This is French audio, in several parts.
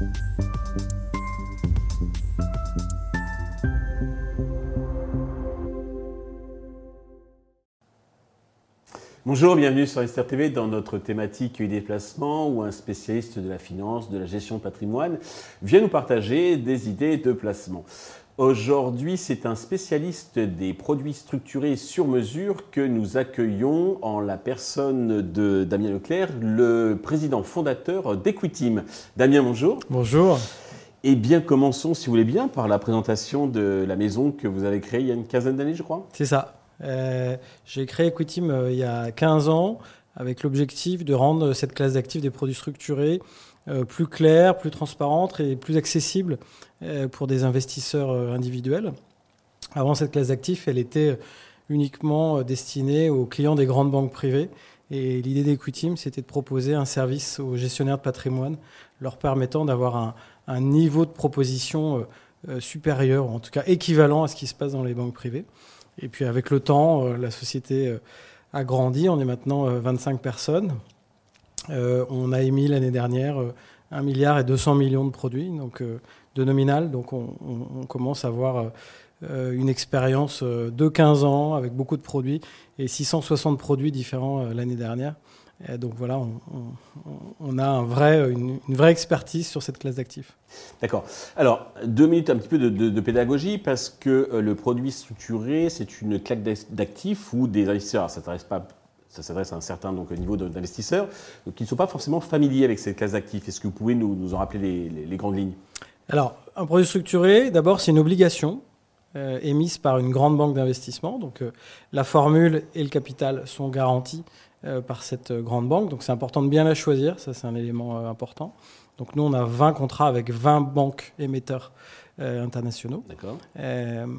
you Bonjour, bienvenue sur Esther TV dans notre thématique déplacement où un spécialiste de la finance, de la gestion de patrimoine vient nous partager des idées de placement. Aujourd'hui, c'est un spécialiste des produits structurés sur mesure que nous accueillons en la personne de Damien Leclerc, le président fondateur d'Equitim. Damien, bonjour. Bonjour. Eh bien, commençons, si vous voulez bien, par la présentation de la maison que vous avez créée il y a une quinzaine d'années, je crois. C'est ça. Euh, j'ai créé Equitim euh, il y a 15 ans avec l'objectif de rendre cette classe d'actifs des produits structurés euh, plus claire, plus transparente et plus accessible pour des investisseurs individuels. Avant, cette classe d'actifs, elle était uniquement destinée aux clients des grandes banques privées. Et l'idée d'Equitim, c'était de proposer un service aux gestionnaires de patrimoine, leur permettant d'avoir un, un, niveau de proposition supérieur, en tout cas équivalent à ce qui se passe dans les banques privées. Et puis avec le temps, euh, la société euh, a grandi. On est maintenant 25 euh, personnes. on a émis l'année dernière 1 milliard et 200 millions de produits, donc de nominal. Donc on, commence à avoir une expérience de 15 ans avec beaucoup de produits et 660 produits différents l'année dernière donc voilà, on, a un vrai, une, vraie expertise sur cette classe d'actifs. D'accord. Alors, deux minutes un petit peu de, pédagogie, parce que euh, le produit structuré, c'est une claque d'actifs où des investisseurs, ça s'adresse pas ça s'adresse à un certain donc, niveau d'investisseurs, qui ne sont pas forcément familiers avec cette classe d'actifs. Est-ce que vous pouvez nous, en rappeler les, grandes lignes? Alors, un produit structuré, d'abord, c'est une obligation euh, émise par une grande banque d'investissement. Donc, euh, la formule et le capital sont garantis par cette grande banque. Donc c'est important de bien la choisir, ça c'est un élément euh, important. Donc nous, on a 20 contrats avec 20 banques émetteurs euh, internationaux. D'accord.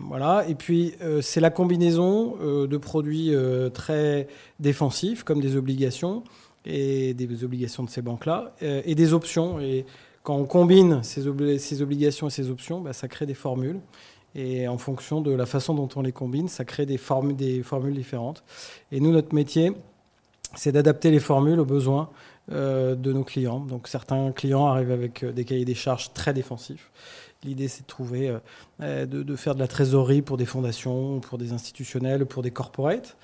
voilà. Et puis, c'est la combinaison de produits très défensifs, comme des obligations, et des obligations de ces banques-là, et des options. Et quand on combine ces, ces obligations et ces options, bah, ça crée des formules. Et en fonction de la façon dont on les combine, ça crée des, formules, des formules différentes. Et nous, notre métier, c'est d'adapter les formules aux besoins euh, de nos clients. Donc certains clients arrivent avec euh, des cahiers des charges très défensifs. L'idée, c'est de trouver, euh, de, faire de la trésorerie pour des fondations, pour des institutionnels, pour des corporates.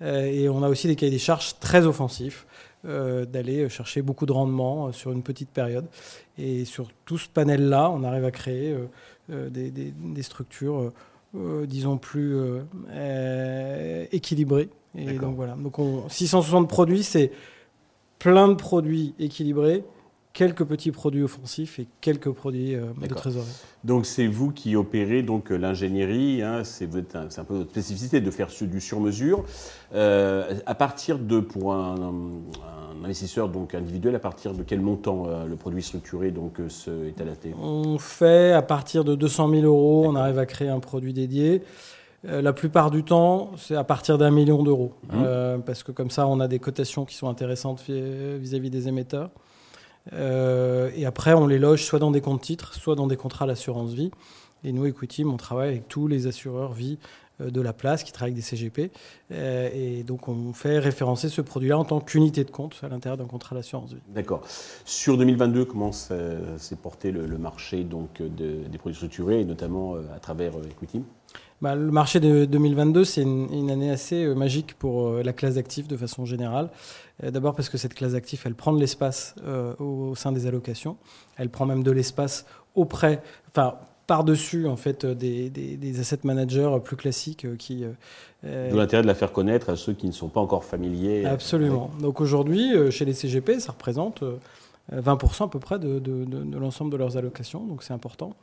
et on a aussi des cahiers des charges très offensifs, d'aller chercher beaucoup de rendement sur une petite période. Et sur tout ce panel-là, on arrive à créer des, des, structures, disons, plus équilibrées et donc voilà. Donc 660 produits, c'est plein de produits équilibrés, quelques petits produits offensifs et quelques produits euh, de trésorerie. Donc c'est vous qui opérez donc euh, l'ingénierie, hein, c'est un peu votre spécificité de faire du sur-mesure. Euh, à partir de, pour un, investisseur donc individuel, à partir de quel montant le produit structuré donc, est adapté? On fait à partir de 200 000 euros, on arrive à créer un produit dédié. Euh, la plupart du temps, c'est à partir d'un million d'euros. Mmh. Euh, parce que comme ça, on a des cotations qui sont intéressantes vis-à-vis des émetteurs. Euh, et après, on les loge soit dans des comptes titres, soit dans des contrats d'assurance vie. Et nous, Equity, on travaille avec tous les assureurs vie de la place qui travaillent avec des CGP. et donc, on fait référencer ce produit-là en tant qu'unité de compte à l'intérieur d'un contrat d'assurance vie. D'accord. Sur 2022, comment s'est porté le, marché donc, des produits structurés, et notamment à travers Equity? Bah, le marché de 2022, c'est une, année assez euh, magique pour euh, la classe d'actifs de façon générale. Euh, d'abord parce que cette classe d'actifs, elle prend de l'espace au, sein des allocations. Elle prend même de l'espace auprès, enfin, par-dessus en fait des, des, asset managers plus classiques qui. D'où l'intérêt de la faire connaître à ceux qui ne sont pas encore familiers. Absolument. Donc aujourd'hui, chez les CGP, ça représente 20% à peu près de, de, de l'ensemble de leurs allocations, donc c'est important.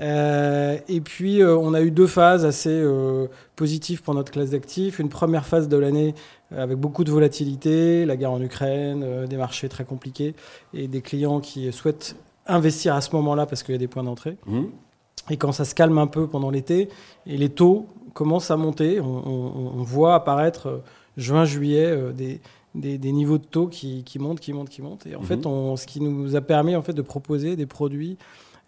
Euh, et puis, euh, on a eu deux phases assez euh, positives pour notre classe d'actifs. Une première phase de l'année avec beaucoup de volatilité, la guerre en Ukraine, des marchés très compliqués et des clients qui souhaitent investir à ce moment-là parce qu'il y a des points d'entrée. Mmh. Et quand ça se calme un peu pendant l'été et les taux commencent à monter, on, voit apparaître juin-juillet des, des, niveaux de taux qui, montent, qui montent, qui montent. Et en mmh. fait, on, ce qui nous a permis en fait, de proposer des produits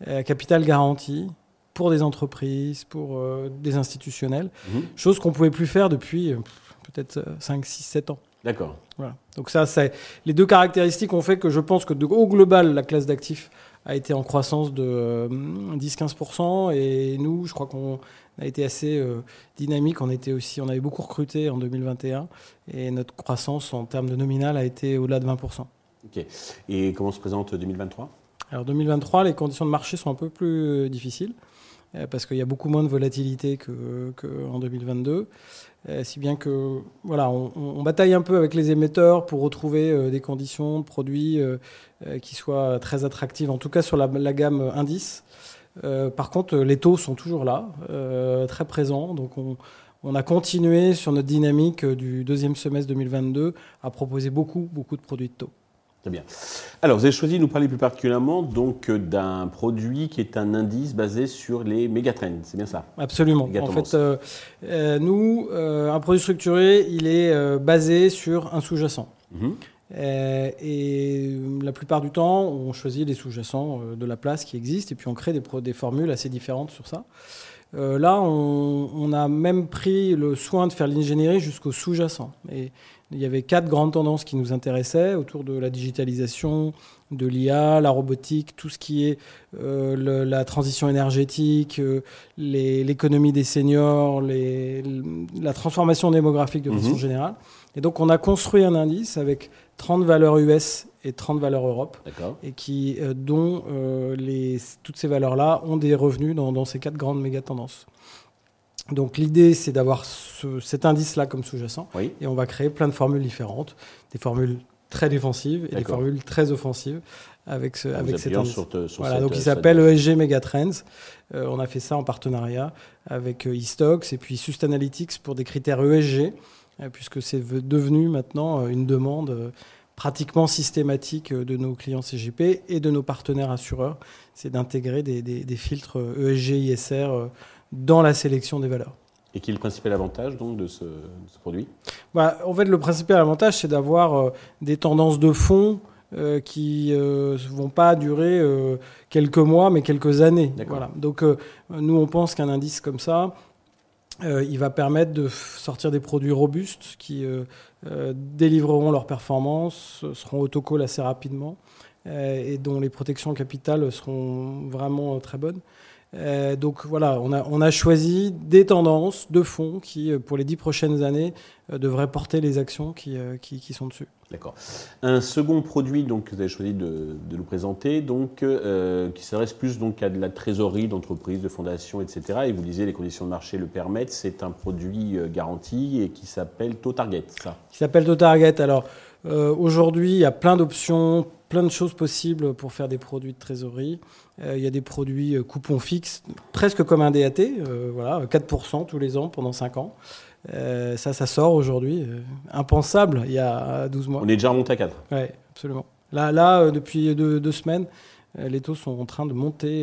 euh, capital garanti pour des entreprises, pour euh, des institutionnels, mhm. chose qu'on ne pouvait plus faire depuis euh, peut-être 5, 6, 7 ans. D'accord. Voilà. Donc ça, c'est les deux caractéristiques ont fait que je pense que de, au global, la classe d'actifs a été en croissance de 10-15%. Et nous, je crois qu'on a été assez dynamique. On, était aussi, on avait beaucoup recruté en 2021. Et notre croissance en termes de nominal a été au-delà de 20%. Ok. Et comment se présente 2023 Alors 2023, les conditions de marché sont un peu plus difficiles parce qu'il y a beaucoup moins de volatilité qu'en 2022. Euh, si bien que voilà, on, bataille un peu avec les émetteurs pour retrouver euh, des conditions de produits euh, qui soient très attractives, en tout cas sur la, gamme indice. par contre, les taux sont toujours là, très présents. Donc on, on, a continué sur notre dynamique du deuxième semestre 2022 à proposer beaucoup, beaucoup de produits de taux. Très bien. Alors, vous avez choisi de nous parler plus particulièrement donc d'un produit qui est un indice basé sur les mégatrends, c'est bien ça? Absolument. En fait, euh, euh, nous, euh, un produit structuré, il est basé sur un sous-jacent. Mhm. et la plupart du temps, on choisit les sous-jacents de la place qui existent et puis on crée des, des formules assez différentes sur ça. Là, on, on, a même pris le soin de faire l'ingénierie jusqu'au sous-jacent. Et il y avait quatre grandes tendances qui nous intéressaient autour de la digitalisation, de l'IA, la robotique, tout ce qui est euh, la transition énergétique, euh, l'économie des seniors, la transformation démographique de façon mhm. générale. Et donc on a construit un indice avec 30 valeurs US et 30 valeurs Europe, et qui, euh, dont les, toutes ces valeurs-là ont des revenus dans, dans ces quatre grandes méga tendances. Donc l'idée, c'est d'avoir cet indice-là comme sous-jacent. Et on va créer plein de formules différentes, des formules très défensives et des formules très offensives avec, ce, avec cet indice. voilà, donc il s'appelle ESG Megatrends. Euh, on a fait ça en partenariat avec euh, eStocks et puis Sustainalytics pour des critères ESG, euh, puisque c'est devenu maintenant une demande pratiquement systématique de nos clients CGP et de nos partenaires assureurs. C'est d'intégrer des, des, filtres ESG, ISR dans la sélection des valeurs. Et quel est le principal avantage donc de ce, produit? Bah, En fait, le principal avantage, c'est d'avoir euh, des tendances de fond euh, qui ne euh, vont pas durer quelques mois, mais quelques années. Voilà. Donc, nous, on pense qu'un indice comme ça, il va permettre de sortir des produits robustes qui délivreront leur performance, seront autocall assez rapidement et dont les protections capitales seront vraiment très bonnes. Euh, donc voilà, on a, on a, choisi des tendances de fonds qui, euh, pour les dix prochaines années, euh, devraient porter les actions qui, qui, sont dessus. D'accord. Un second produit donc, que vous avez choisi de, de nous présenter, donc, qui s'adresse plus donc, à de la trésorerie d'entreprises, de fondations, etc. Et vous disiez, les conditions de marché le permettent. C'est un produit garanti et qui s'appelle ToTarget, ça Qui s'appelle ToTarget. Alors, aujourd'hui, il y a plein d'options plein de choses possibles pour faire des produits de trésorerie. Euh, il y a des produits euh, coupons fixes, presque comme un DAT, euh, voilà, 4% tous les ans pendant 5 ans. ça, ça sort aujourd'hui. impensable il y a 12 mois. On est déjà remonté à 4. Oui, absolument. Là, là depuis deux, semaines, les taux sont en train de monter.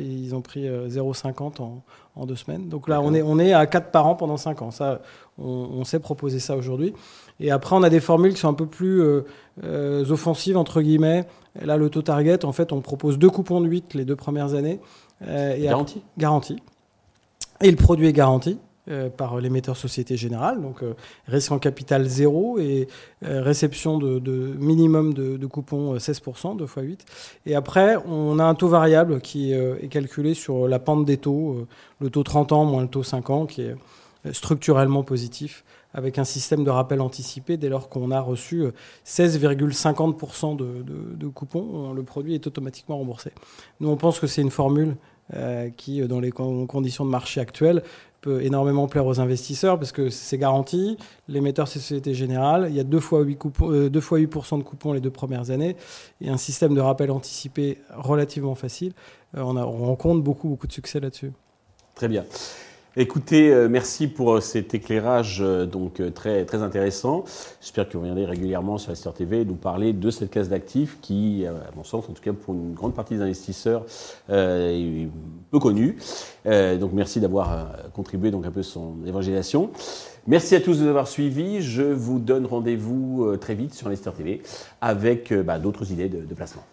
ils ont pris 0,50 en, en, deux semaines. Donc là, on est, on est à 4 par an pendant 5 ans. Ça, on, on sait proposer ça aujourd'hui. Et après, on a des formules qui sont un peu plus euh, euh, offensives, entre guillemets. là, le taux target, en fait, on propose deux coupons de 8 les deux premières années. Euh, et garanti? Garanti. Et le produit est garanti par l'émetteur Société Générale, donc risque en capital zéro et réception de, minimum de, coupons 16%, 2 fois 8. Et après, on a un taux variable qui est calculé sur la pente des taux, le taux 30 ans moins le taux 5 ans, qui est structurellement positif, avec un système de rappel anticipé dès lors qu'on a reçu 16,50% de, de, coupons, le produit est automatiquement remboursé. Nous, on pense que c'est une formule euh, qui, dans les conditions de marché actuelles, peut énormément plaire aux investisseurs parce que c'est garanti. L'émetteur, c'est Société Générale. Il y a 2 fois, 8 coupons, euh, fois 8% de coupons les deux premières années et un système de rappel anticipé relativement facile. Euh, on, on rencontre beaucoup, beaucoup de succès là-dessus. Très bien. Écoutez, euh, merci pour euh, cet éclairage euh, donc très, très intéressant. J'espère que vous reviendrez régulièrement sur Star TV nous parler de cette classe d'actifs qui, à mon sens, en tout cas pour une grande partie des investisseurs, est peu connue. donc merci d'avoir contribué donc un peu son évangélisation. Merci à tous de nous avoir suivis. Je vous donne rendez-vous très vite sur Investor TV avec bah, d'autres idées de placement.